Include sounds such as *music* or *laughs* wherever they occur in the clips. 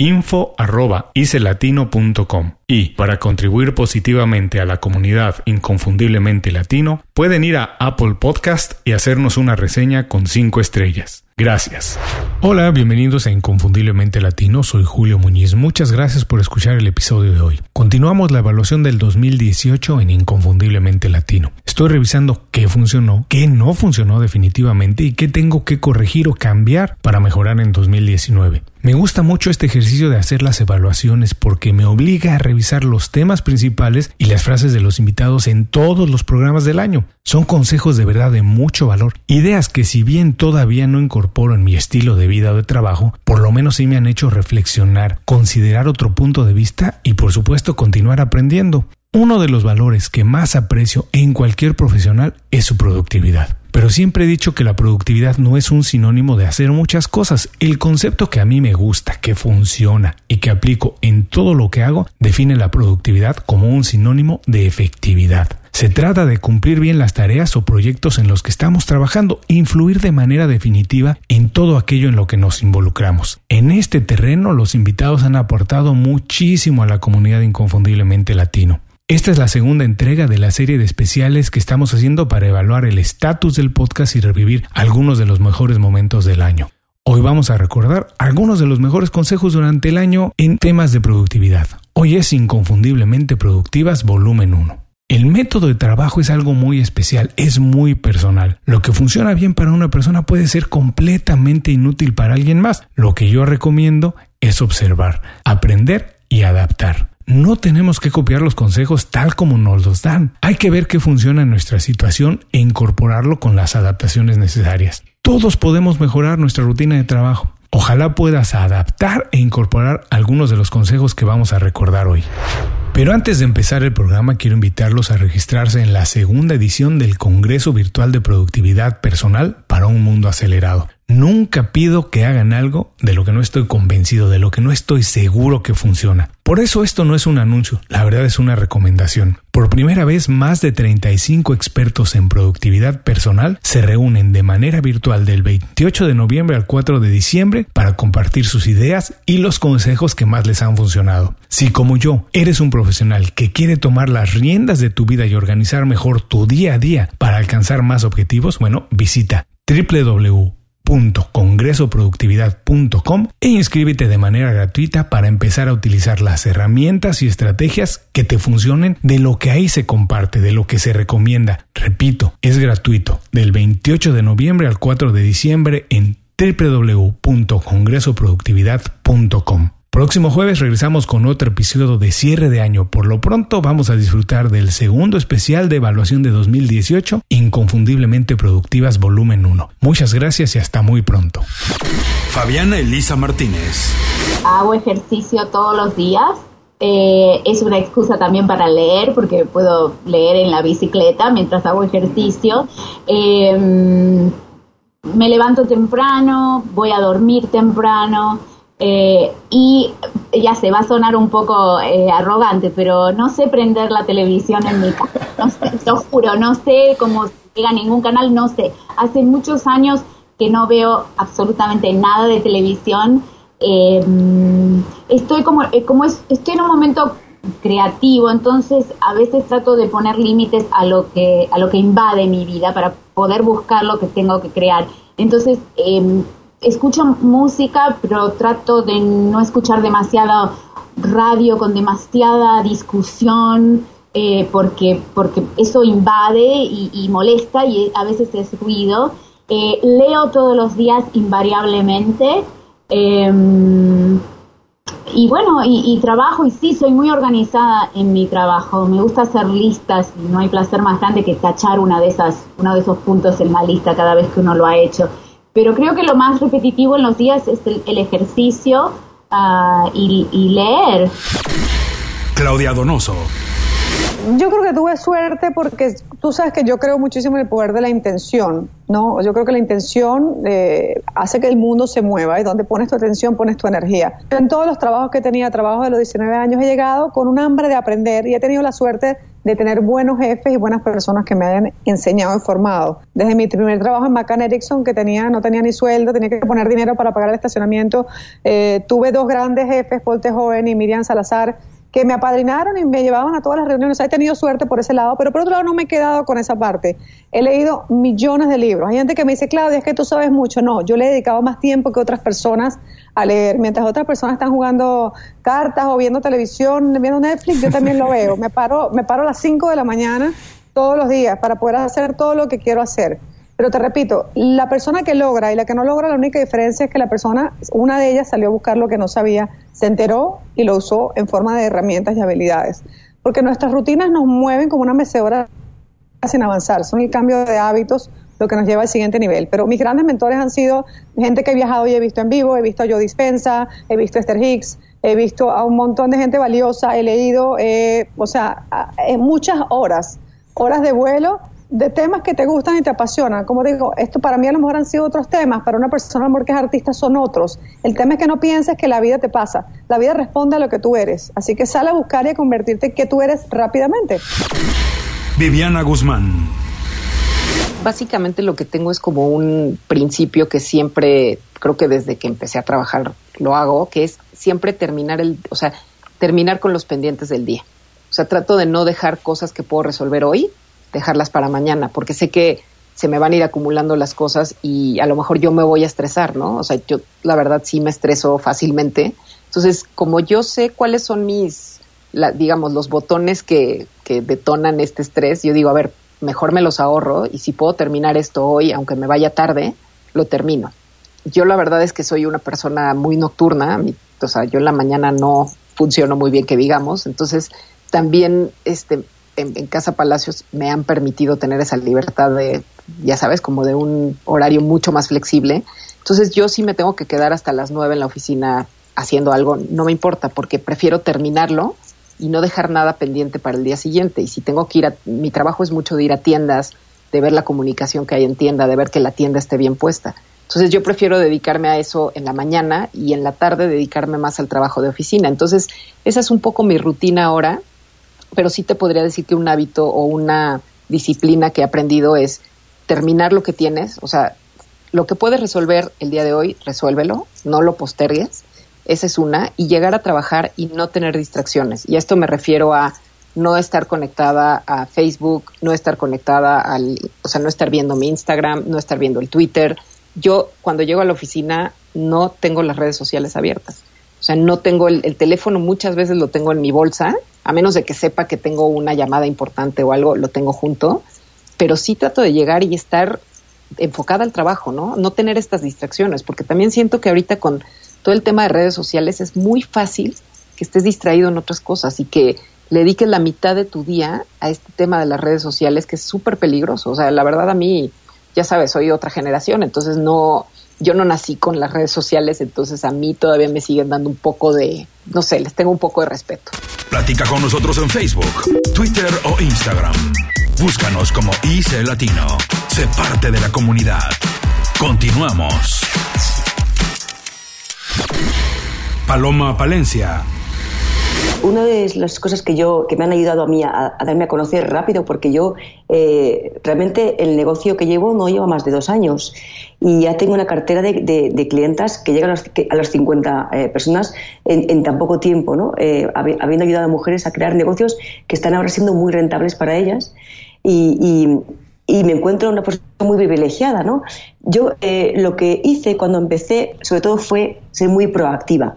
info.icelatino.com y para contribuir positivamente a la comunidad inconfundiblemente latino, pueden ir a Apple Podcast y hacernos una reseña con 5 estrellas. Gracias. Hola, bienvenidos a Inconfundiblemente Latino, soy Julio Muñiz. Muchas gracias por escuchar el episodio de hoy. Continuamos la evaluación del 2018 en Inconfundiblemente Latino. Estoy revisando qué funcionó, qué no funcionó definitivamente y qué tengo que corregir o cambiar para mejorar en 2019. Me gusta mucho este ejercicio de hacer las evaluaciones porque me obliga a revisar los temas principales y las frases de los invitados en todos los programas del año. Son consejos de verdad de mucho valor, ideas que si bien todavía no incorporo en mi estilo de vida o de trabajo, por lo menos sí me han hecho reflexionar, considerar otro punto de vista y por supuesto continuar aprendiendo. Uno de los valores que más aprecio en cualquier profesional es su productividad. Pero siempre he dicho que la productividad no es un sinónimo de hacer muchas cosas. El concepto que a mí me gusta, que funciona y que aplico en todo lo que hago define la productividad como un sinónimo de efectividad. Se trata de cumplir bien las tareas o proyectos en los que estamos trabajando, influir de manera definitiva en todo aquello en lo que nos involucramos. En este terreno los invitados han aportado muchísimo a la comunidad inconfundiblemente latino. Esta es la segunda entrega de la serie de especiales que estamos haciendo para evaluar el estatus del podcast y revivir algunos de los mejores momentos del año. Hoy vamos a recordar algunos de los mejores consejos durante el año en temas de productividad. Hoy es Inconfundiblemente Productivas Volumen 1. El método de trabajo es algo muy especial, es muy personal. Lo que funciona bien para una persona puede ser completamente inútil para alguien más. Lo que yo recomiendo es observar, aprender y adaptar. No tenemos que copiar los consejos tal como nos los dan. Hay que ver qué funciona en nuestra situación e incorporarlo con las adaptaciones necesarias. Todos podemos mejorar nuestra rutina de trabajo. Ojalá puedas adaptar e incorporar algunos de los consejos que vamos a recordar hoy. Pero antes de empezar el programa quiero invitarlos a registrarse en la segunda edición del Congreso Virtual de Productividad Personal para un Mundo Acelerado. Nunca pido que hagan algo de lo que no estoy convencido, de lo que no estoy seguro que funciona. Por eso esto no es un anuncio, la verdad es una recomendación. Por primera vez, más de 35 expertos en productividad personal se reúnen de manera virtual del 28 de noviembre al 4 de diciembre para compartir sus ideas y los consejos que más les han funcionado. Si como yo eres un profesional que quiere tomar las riendas de tu vida y organizar mejor tu día a día para alcanzar más objetivos, bueno, visita www congresoproductividad.com e inscríbete de manera gratuita para empezar a utilizar las herramientas y estrategias que te funcionen de lo que ahí se comparte, de lo que se recomienda. Repito, es gratuito del 28 de noviembre al 4 de diciembre en www.congresoproductividad.com. Próximo jueves regresamos con otro episodio de cierre de año. Por lo pronto vamos a disfrutar del segundo especial de evaluación de 2018, Inconfundiblemente Productivas Volumen 1. Muchas gracias y hasta muy pronto. Fabiana Elisa Martínez. Hago ejercicio todos los días. Eh, es una excusa también para leer, porque puedo leer en la bicicleta mientras hago ejercicio. Eh, me levanto temprano, voy a dormir temprano. Eh, y ya se va a sonar un poco eh, arrogante, pero no sé prender la televisión en mi casa. No sé, *laughs* te juro, no sé cómo llega ningún canal, no sé. Hace muchos años que no veo absolutamente nada de televisión. Eh, estoy como, eh, como estoy en un momento creativo, entonces a veces trato de poner límites a lo que a lo que invade mi vida para poder buscar lo que tengo que crear. Entonces em, escucho música, pero trato de no escuchar demasiada radio con demasiada discusión. Eh, porque, porque eso invade y, molesta y a veces es ruido. Eh, leo todos los días invariablemente. Em, y bueno, y, trabajo, y sí, soy muy organizada en mi trabajo. Me gusta hacer listas y no hay placer más grande que tachar una de esas, uno de esos puntos en la lista cada vez que uno lo ha hecho. Pero creo que lo más repetitivo en los días es el, ejercicio uh, y, y leer. Claudia Donoso yo creo que tuve suerte porque tú sabes que yo creo muchísimo en el poder de la intención, ¿no? Yo creo que la intención eh, hace que el mundo se mueva y donde pones tu atención pones tu energía. En todos los trabajos que tenía, trabajos de los 19 años, he llegado con un hambre de aprender y he tenido la suerte de tener buenos jefes y buenas personas que me hayan enseñado y formado. Desde mi primer trabajo en McCann Erickson, que tenía, no tenía ni sueldo, tenía que poner dinero para pagar el estacionamiento, eh, tuve dos grandes jefes, Paul Joven y Miriam Salazar, que me apadrinaron y me llevaban a todas las reuniones. he tenido suerte por ese lado, pero por otro lado no me he quedado con esa parte. He leído millones de libros. Hay gente que me dice, Claudia, es que tú sabes mucho. No, yo le he dedicado más tiempo que otras personas a leer. Mientras otras personas están jugando cartas o viendo televisión, viendo Netflix, yo también lo veo. *laughs* Me paro, me paro a las 5 de la mañana todos los días para poder hacer todo lo que quiero hacer. Pero te repito, la persona que logra y la que no logra, la única diferencia es que la persona, una de ellas salió a buscar lo que no sabía, se enteró y lo usó en forma de herramientas y habilidades. Porque nuestras rutinas nos mueven como una mecedora sin avanzar, son el cambio de hábitos lo que nos lleva al siguiente nivel. Pero mis grandes mentores han sido gente que he viajado y he visto en vivo, he visto a Joe Dispensa, he visto a Esther Hicks, he visto a un montón de gente valiosa, he leído, o sea, en muchas horas, horas de vuelo de temas que te gustan y te apasionan. Como digo, esto para mí a lo mejor han sido otros temas, para una persona a lo mejor que es artista son otros. El tema es que no pienses que la vida te pasa. La vida responde a lo que tú eres. Así que sale a buscar y a convertirte en que tú eres rápidamente. Viviana Guzmán. Básicamente lo que tengo es como un principio que siempre, creo que desde que empecé a trabajar lo hago, que es siempre terminar el, o sea, terminar con los pendientes del día. O sea, trato de no dejar cosas que puedo resolver hoy dejarlas para mañana, porque sé que se me van a ir acumulando las cosas y a lo mejor yo me voy a estresar, ¿no? O sea, yo la verdad sí me estreso fácilmente. Entonces, como yo sé cuáles son mis, digamos, los botones que, que detonan este estrés, yo digo, a ver, mejor me los ahorro y si puedo terminar esto hoy, aunque me vaya tarde, lo termino. Yo la verdad es que soy una persona muy nocturna, o sea, yo en la mañana no funciono muy bien, que digamos, entonces también este en, Casa Palacios me han permitido tener esa libertad de, ya sabes, como de un horario mucho más flexible. Entonces yo sí me tengo que quedar hasta las nueve en la oficina haciendo algo, no me importa, porque prefiero terminarlo y no dejar nada pendiente para el día siguiente. Y si tengo que ir a, mi trabajo es mucho de ir a tiendas, de ver la comunicación que hay en tienda, de ver que la tienda esté bien puesta. Entonces yo prefiero dedicarme a eso en la mañana y en la tarde dedicarme más al trabajo de oficina. Entonces esa es un poco mi rutina ahora pero sí te podría decir que un hábito o una disciplina que he aprendido es terminar lo que tienes, o sea, lo que puedes resolver el día de hoy, resuélvelo, no lo postergues, esa es una, y llegar a trabajar y no tener distracciones. Y a esto me refiero a no estar conectada a Facebook, no estar conectada al, o sea, no estar viendo mi Instagram, no estar viendo el Twitter. Yo cuando llego a la oficina no tengo las redes sociales abiertas. O sea, no tengo el, el teléfono, muchas veces lo tengo en mi bolsa a menos de que sepa que tengo una llamada importante o algo, lo tengo junto, pero sí trato de llegar y estar enfocada al trabajo, ¿no? No tener estas distracciones, porque también siento que ahorita con todo el tema de redes sociales es muy fácil que estés distraído en otras cosas y que le dediques la mitad de tu día a este tema de las redes sociales que es súper peligroso. O sea, la verdad a mí, ya sabes, soy otra generación, entonces no, yo no nací con las redes sociales, entonces a mí todavía me siguen dando un poco de, no sé, les tengo un poco de respeto. Platica con nosotros en Facebook, Twitter o Instagram. Búscanos como IC Latino. Sé parte de la comunidad. Continuamos. Paloma Palencia. una de las cosas que yo que me han ayudado a mí a, darme a conocer rápido, porque yo eh, realmente el negocio que llevo no lleva más de dos años y ya tengo una cartera de, de, clientas que llegan a los, a los 50 eh, personas en, tan poco tiempo, ¿no? Eh, habiendo ayudado a mujeres a crear negocios que están ahora siendo muy rentables para ellas y, y, me encuentro en una posición muy privilegiada, ¿no? Yo lo que hice cuando empecé, sobre todo, fue ser muy proactiva.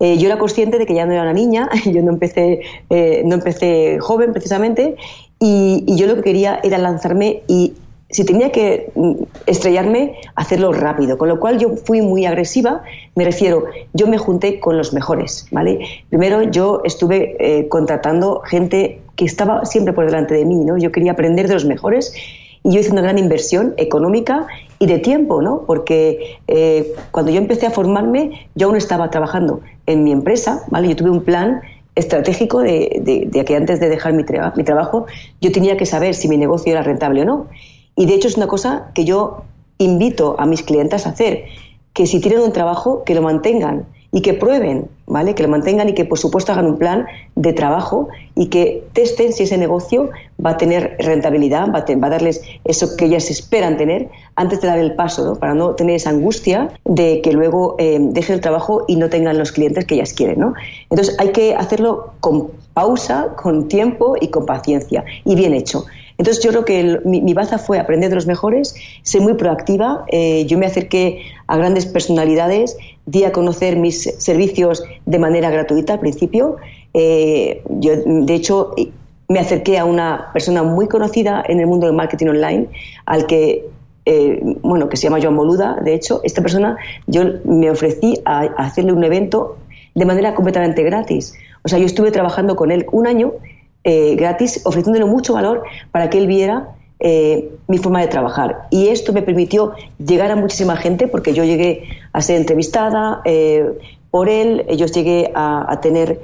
Eh, yo era consciente de que ya no era una niña, *laughs* yo no empecé, eh, no empecé joven precisamente, y, yo lo que quería era lanzarme y si tenía que mm, estrellarme, hacerlo rápido. Con lo cual yo fui muy agresiva, me refiero, yo me junté con los mejores, ¿vale? Primero yo estuve eh, contratando gente que estaba siempre por delante de mí, ¿no? Yo quería aprender de los mejores y yo hice una gran inversión económica y de tiempo, ¿no? Porque cuando yo empecé a formarme, yo aún estaba trabajando en mi empresa, ¿vale? Yo tuve un plan estratégico de, que antes de dejar mi, mi trabajo yo tenía que saber si mi negocio era rentable o no. Y de hecho es una cosa que yo invito a mis clientes a hacer, que si tienen un trabajo, que lo mantengan y que prueben, ¿vale? Que lo mantengan y que, por supuesto, hagan un plan de trabajo y que testen si ese negocio va a tener rentabilidad, va a, darles eso que ellas esperan tener antes de dar el paso, ¿no? Para no tener esa angustia de que luego eh, dejen el trabajo y no tengan los clientes que ellas quieren, ¿no? Entonces, hay que hacerlo con pausa, con tiempo y con paciencia y bien hecho. Entonces yo creo que mi, baza fue aprender de los mejores, ser muy proactiva. Eh, yo me acerqué a grandes personalidades, di a conocer mis servicios de manera gratuita al principio. Eh, yo, de hecho, me acerqué a una persona muy conocida en el mundo del marketing online, al que eh, bueno, que se llama Joan Boluda, de hecho, esta persona, yo me ofrecí a, hacerle un evento de manera completamente gratis. O sea, yo estuve trabajando con él un año eh, gratis, ofreciéndole mucho valor para que él viera eh, mi forma de trabajar. Y esto me permitió llegar a muchísima gente porque yo llegué a ser entrevistada eh, por él, yo llegué a, tener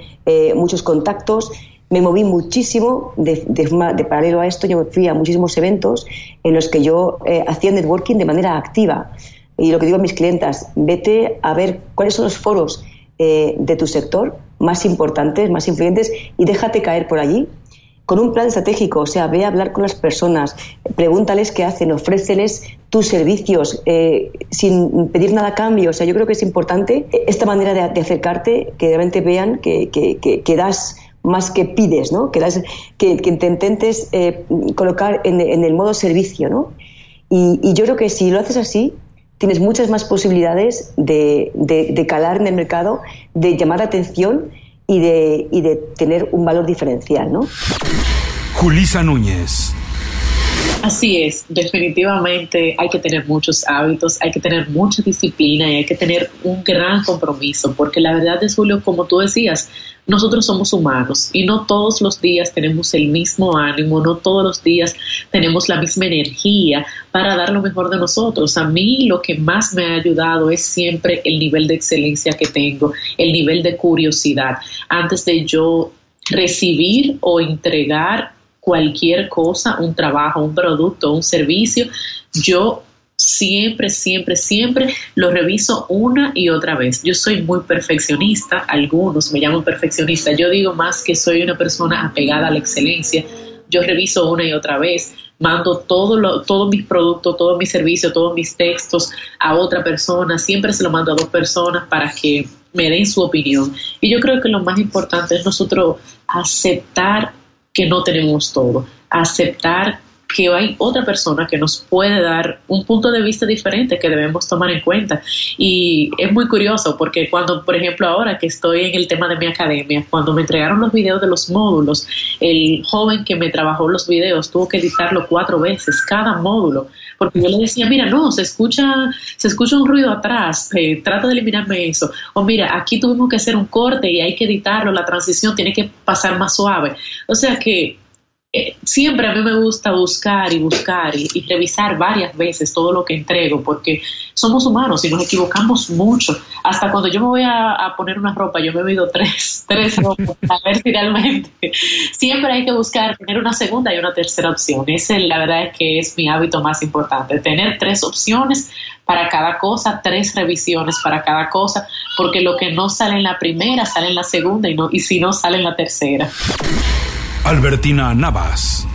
muchos contactos. Me moví muchísimo de, de, paralelo a esto, yo fui a muchísimos eventos en los que yo hacía networking de manera activa. Y lo que digo a mis clientas, vete a ver cuáles son los foros de tu sector, más importantes, más influyentes y déjate caer por allí con un plan estratégico, o sea, ve a hablar con las personas, pregúntales qué hacen, ofréceles tus servicios eh, sin pedir nada a cambio. O sea, yo creo que es importante esta manera de, acercarte, que realmente vean que, que, das más que pides, ¿no? Que, das, que, te intentes eh, colocar en, el modo servicio, ¿no? Y, y, yo creo que si lo haces así, tienes muchas más posibilidades de, calar en el mercado, de llamar la atención y de, y de tener un valor diferencial, ¿no? Julisa Núñez. Así es, definitivamente hay que tener muchos hábitos, hay que tener mucha disciplina y hay que tener un gran compromiso, porque la verdad es, Julio, como tú decías, nosotros somos humanos y no todos los días tenemos el mismo ánimo, no todos los días tenemos la misma energía para dar lo mejor de nosotros. A mí lo que más me ha ayudado es siempre el nivel de excelencia que tengo, el nivel de curiosidad. Antes de yo recibir o entregar cualquier cosa, un trabajo, un producto, un servicio, yo siempre, siempre, siempre lo reviso una y otra vez. Yo soy muy perfeccionista, algunos me llaman perfeccionista, yo digo más que soy una persona apegada a la excelencia. Yo reviso una y otra vez, mando todo todos mis productos, todos mis servicios, todos mis textos a otra persona, siempre se lo mando a dos personas para que me den su opinión. Y yo creo que lo más importante es nosotros aceptar que no tenemos todo, aceptar que hay otra persona que nos puede dar un punto de vista diferente que debemos tomar en cuenta. Y es muy curioso porque cuando, por ejemplo, ahora que estoy en el tema de mi academia, cuando me entregaron los videos de los módulos, el joven que me trabajó los videos tuvo que editarlo cuatro veces, cada módulo, porque yo le decía, mira, no, se escucha, se escucha un ruido atrás, eh, trata de eliminarme eso. O mira, aquí tuvimos que hacer un corte y hay que editarlo, la transición tiene que pasar más suave. O sea que eh, siempre a mí me gusta buscar y buscar y, revisar varias veces todo lo que entrego, porque somos humanos y nos equivocamos mucho. Hasta cuando yo me voy a, poner una ropa, yo me he oído tres, *laughs* tres ropas, a ver si realmente. *laughs* Siempre hay que buscar tener una segunda y una tercera opción. Ese, la verdad, es que es mi hábito más importante, tener tres opciones para cada cosa, tres revisiones para cada cosa, porque lo que no sale en la primera sale en la segunda y, no, y si no sale en la tercera. Albertina Navas.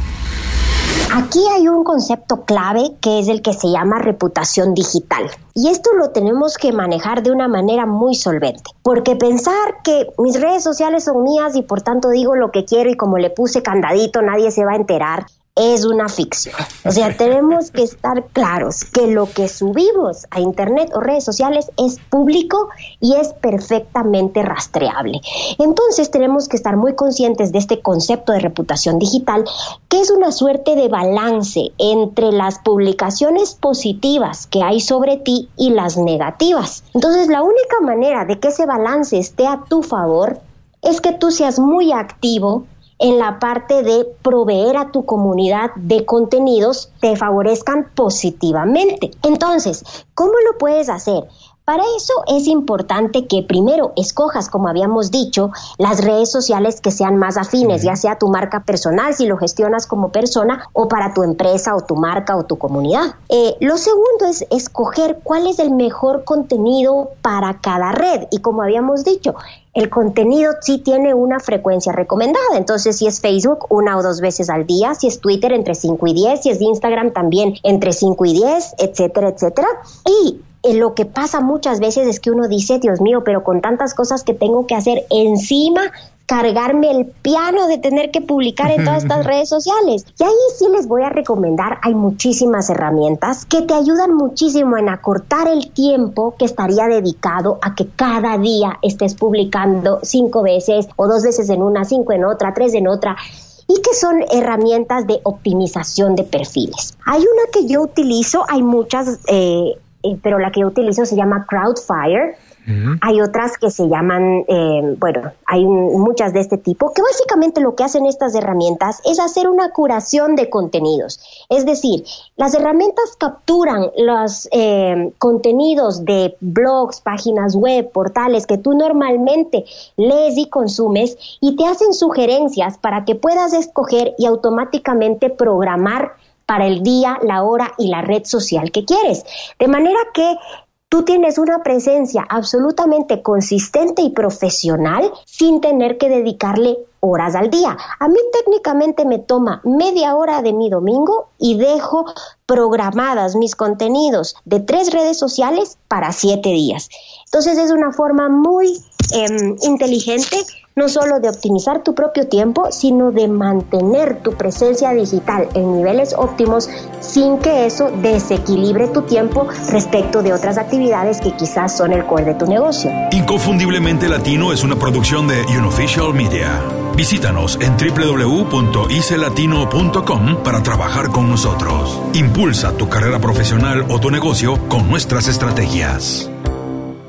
Aquí hay un concepto clave que es el que se llama reputación digital. Y esto lo tenemos que manejar de una manera muy solvente. Porque pensar que mis redes sociales son mías y por tanto digo lo que quiero y como le puse candadito nadie se va a enterar, es una ficción. O sea, *laughs* tenemos que estar claros que lo que subimos a Internet o redes sociales es público y es perfectamente rastreable. Entonces tenemos que estar muy conscientes de este concepto de reputación digital, que es una suerte de balance entre las publicaciones positivas que hay sobre ti y las negativas. Entonces, la única manera de que ese balance esté a tu favor es que tú seas muy activo en la parte de proveer a tu comunidad de contenidos te favorezcan positivamente. Entonces, ¿cómo lo puedes hacer? Para eso es importante que primero escojas, como habíamos dicho, las redes sociales que sean más afines, ya sea tu marca personal, si lo gestionas como persona, o para tu empresa o tu marca o tu comunidad. Eh, lo segundo es escoger cuál es el mejor contenido para cada red. Y como habíamos dicho, el contenido sí tiene una frecuencia recomendada. Entonces, si es Facebook, una o dos veces al día, si es Twitter, entre 5 y 10, si es Instagram, también entre 5 y 10, etcétera, etcétera. Y lo que pasa muchas veces es que uno dice, Dios mío, pero con tantas cosas que tengo que hacer encima, cargarme el piano de tener que publicar en todas estas *laughs* redes sociales. Y ahí sí les voy a recomendar, hay muchísimas herramientas que te ayudan muchísimo en acortar el tiempo que estaría dedicado a que cada día estés publicando cinco veces o dos veces en una, cinco en otra, tres en otra y que son herramientas de optimización de perfiles. Hay una que yo utilizo, hay muchas eh, eh, pero la que yo utilizo se llama Crowdfire. Hay otras que se llaman, eh, bueno, hay muchas de este tipo, que básicamente lo que hacen estas herramientas es hacer una curación de contenidos. Es decir, las herramientas capturan los eh, contenidos de blogs, páginas web, portales que tú normalmente lees y consumes y te hacen sugerencias para que puedas escoger y automáticamente programar para el día, la hora y la red social que quieres. De manera que tú tienes una presencia absolutamente consistente y profesional sin tener que dedicarle horas al día. A mí técnicamente me toma media hora de mi domingo y dejo programadas mis contenidos de tres redes sociales para siete días. Entonces es una forma muy em, inteligente no solo de optimizar tu propio tiempo, sino de mantener tu presencia digital en niveles óptimos sin que eso desequilibre tu tiempo respecto de otras actividades que quizás son el core de tu negocio. Inconfundiblemente Latino es una producción de Unofficial Media. Visítanos en www.icelatino.com para trabajar con nosotros. Impulsa tu carrera profesional o tu negocio con nuestras estrategias.